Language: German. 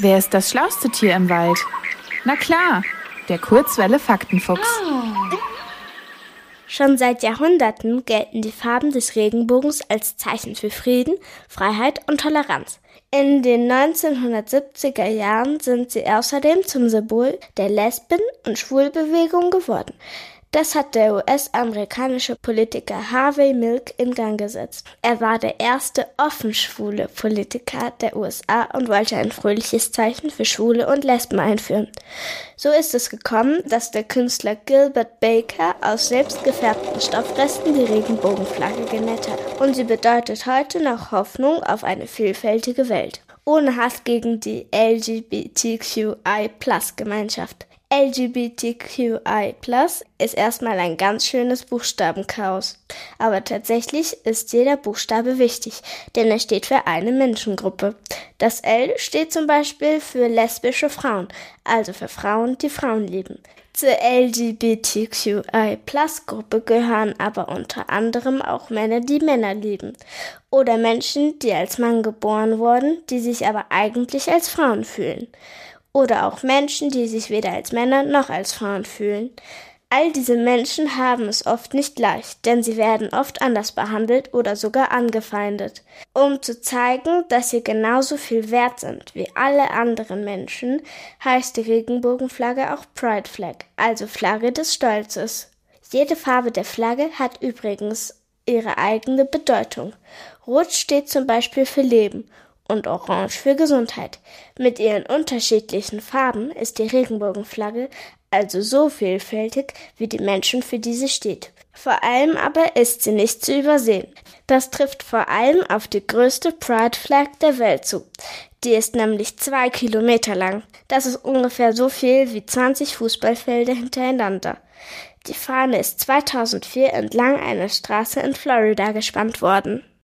Wer ist das schlauste Tier im Wald? Na klar, der Kurzwelle Faktenfuchs. Schon seit Jahrhunderten gelten die Farben des Regenbogens als Zeichen für Frieden, Freiheit und Toleranz. In den 1970er Jahren sind sie außerdem zum Symbol der Lesben- und Schwulbewegung geworden. Das hat der US-amerikanische Politiker Harvey Milk in Gang gesetzt. Er war der erste offen schwule Politiker der USA und wollte ein fröhliches Zeichen für Schwule und Lesben einführen. So ist es gekommen, dass der Künstler Gilbert Baker aus selbstgefärbten Stoffresten die Regenbogenflagge genäht hat. Und sie bedeutet heute noch Hoffnung auf eine vielfältige Welt. Ohne Hass gegen die LGBTQI-Plus-Gemeinschaft. LGBTQI ist erstmal ein ganz schönes Buchstabenchaos. Aber tatsächlich ist jeder Buchstabe wichtig, denn er steht für eine Menschengruppe. Das L steht zum Beispiel für lesbische Frauen, also für Frauen, die Frauen lieben. Zur LGBTQI-Plus-Gruppe gehören aber unter anderem auch Männer, die Männer lieben. Oder Menschen, die als Mann geboren wurden, die sich aber eigentlich als Frauen fühlen oder auch Menschen, die sich weder als Männer noch als Frauen fühlen. All diese Menschen haben es oft nicht leicht, denn sie werden oft anders behandelt oder sogar angefeindet. Um zu zeigen, dass sie genauso viel wert sind wie alle anderen Menschen, heißt die Regenbogenflagge auch Pride Flag, also Flagge des Stolzes. Jede Farbe der Flagge hat übrigens ihre eigene Bedeutung. Rot steht zum Beispiel für Leben und Orange für Gesundheit. Mit ihren unterschiedlichen Farben ist die Regenbogenflagge also so vielfältig wie die Menschen, für die sie steht. Vor allem aber ist sie nicht zu übersehen. Das trifft vor allem auf die größte Pride Flag der Welt zu. Die ist nämlich zwei Kilometer lang. Das ist ungefähr so viel wie 20 Fußballfelder hintereinander. Die Fahne ist 2004 entlang einer Straße in Florida gespannt worden.